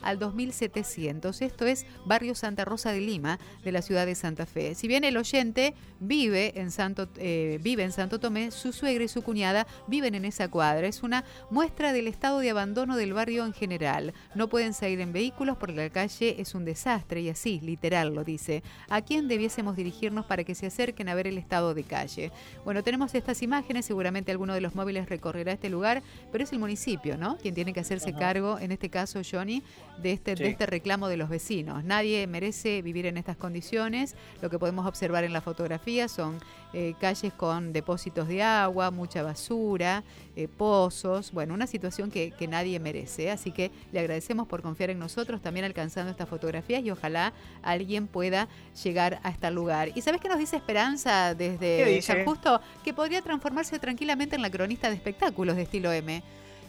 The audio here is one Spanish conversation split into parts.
al 2700. Esto es Barrio Santa Rosa de Lima, de la ciudad de Santa Fe. Si bien el oyente vive en Santo, eh, vive en Santo Tomé, su suegra y su cuñada viven en esa cuadra. Es una muestra del estado de abandono del barrio en general. No pueden salir en vehículos porque la calle es un desastre y así, literal, lo dice. ¿A quién debiésemos dirigirnos para que se acerquen a ver el estado de calle? Bueno, tenemos estas imágenes, seguramente alguno de los móviles recorrerá este lugar, pero es el municipio, ¿no? Quien tiene que hacerse cargo, en este caso yo de este, de este reclamo de los vecinos. Nadie merece vivir en estas condiciones. Lo que podemos observar en la fotografía son eh, calles con depósitos de agua, mucha basura, eh, pozos. Bueno, una situación que, que nadie merece. Así que le agradecemos por confiar en nosotros, también alcanzando estas fotografías y ojalá alguien pueda llegar a este lugar. ¿Y sabes qué nos dice Esperanza desde San Justo? Que podría transformarse tranquilamente en la cronista de espectáculos de estilo M.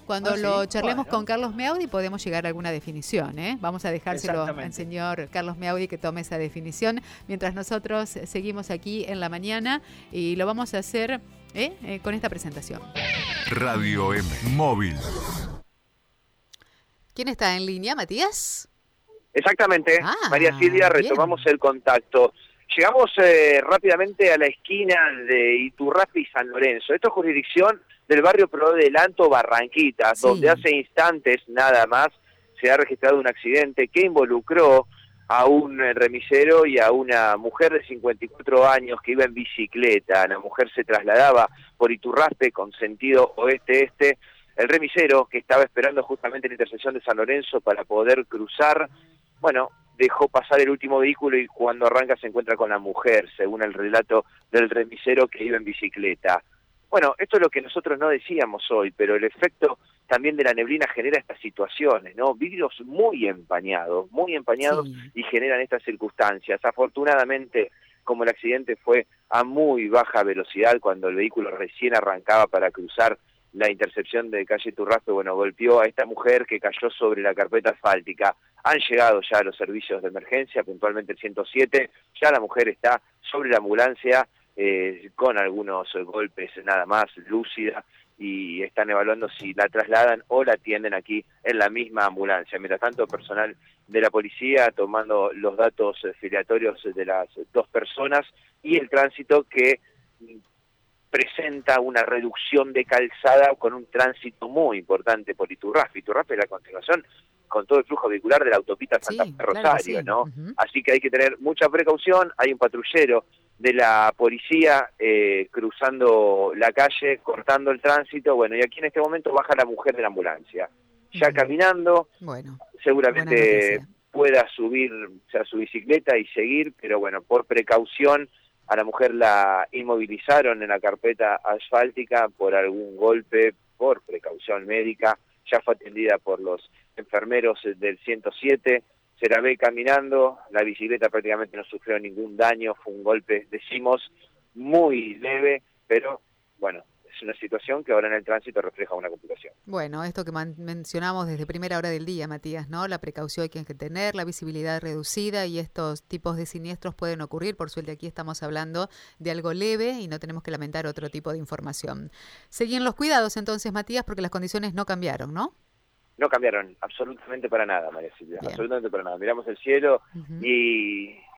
Cuando ah, lo charlemos con Carlos Meaudi podemos llegar a alguna definición. ¿eh? Vamos a dejárselo al señor Carlos Meaudi que tome esa definición mientras nosotros seguimos aquí en la mañana y lo vamos a hacer ¿eh? Eh, con esta presentación. Radio M, móvil. ¿Quién está en línea, Matías? Exactamente, ah, María Silvia, retomamos el contacto. Llegamos eh, rápidamente a la esquina de Iturrapi y San Lorenzo. Esto es jurisdicción del barrio Pro del Anto Barranquitas, donde hace instantes nada más se ha registrado un accidente que involucró a un remisero y a una mujer de 54 años que iba en bicicleta. La mujer se trasladaba por Iturraspe con sentido oeste-este. El remisero, que estaba esperando justamente la intersección de San Lorenzo para poder cruzar, bueno, dejó pasar el último vehículo y cuando arranca se encuentra con la mujer, según el relato del remisero que iba en bicicleta. Bueno, esto es lo que nosotros no decíamos hoy, pero el efecto también de la neblina genera estas situaciones, ¿no? Vidrios muy empañados, muy empañados y generan estas circunstancias. Afortunadamente, como el accidente fue a muy baja velocidad cuando el vehículo recién arrancaba para cruzar la intercepción de calle Turraspe, bueno, golpeó a esta mujer que cayó sobre la carpeta asfáltica. Han llegado ya los servicios de emergencia, puntualmente el 107, ya la mujer está sobre la ambulancia eh, con algunos golpes nada más, lúcida, y están evaluando si la trasladan o la atienden aquí en la misma ambulancia. Mientras tanto, personal de la policía tomando los datos filiatorios de las dos personas y el tránsito que presenta una reducción de calzada con un tránsito muy importante por Iturraspe. Iturraspe es la continuación con todo el flujo vehicular de la autopista Santa Rosario, ¿no? Así que hay que tener mucha precaución, hay un patrullero de la policía eh, cruzando la calle, cortando el tránsito, bueno, y aquí en este momento baja la mujer de la ambulancia, ya caminando, bueno, seguramente pueda subir a su bicicleta y seguir, pero bueno, por precaución a la mujer la inmovilizaron en la carpeta asfáltica por algún golpe, por precaución médica, ya fue atendida por los enfermeros del 107, se la ve caminando, la bicicleta prácticamente no sufrió ningún daño, fue un golpe, decimos, muy leve, pero bueno, es una situación que ahora en el tránsito refleja una complicación. Bueno, esto que mencionamos desde primera hora del día, Matías, ¿no? La precaución que hay que tener, la visibilidad reducida y estos tipos de siniestros pueden ocurrir. Por suerte aquí estamos hablando de algo leve y no tenemos que lamentar otro tipo de información. Seguían los cuidados entonces, Matías, porque las condiciones no cambiaron, ¿no? No cambiaron absolutamente para nada, María Silvia, absolutamente para nada. Miramos el cielo y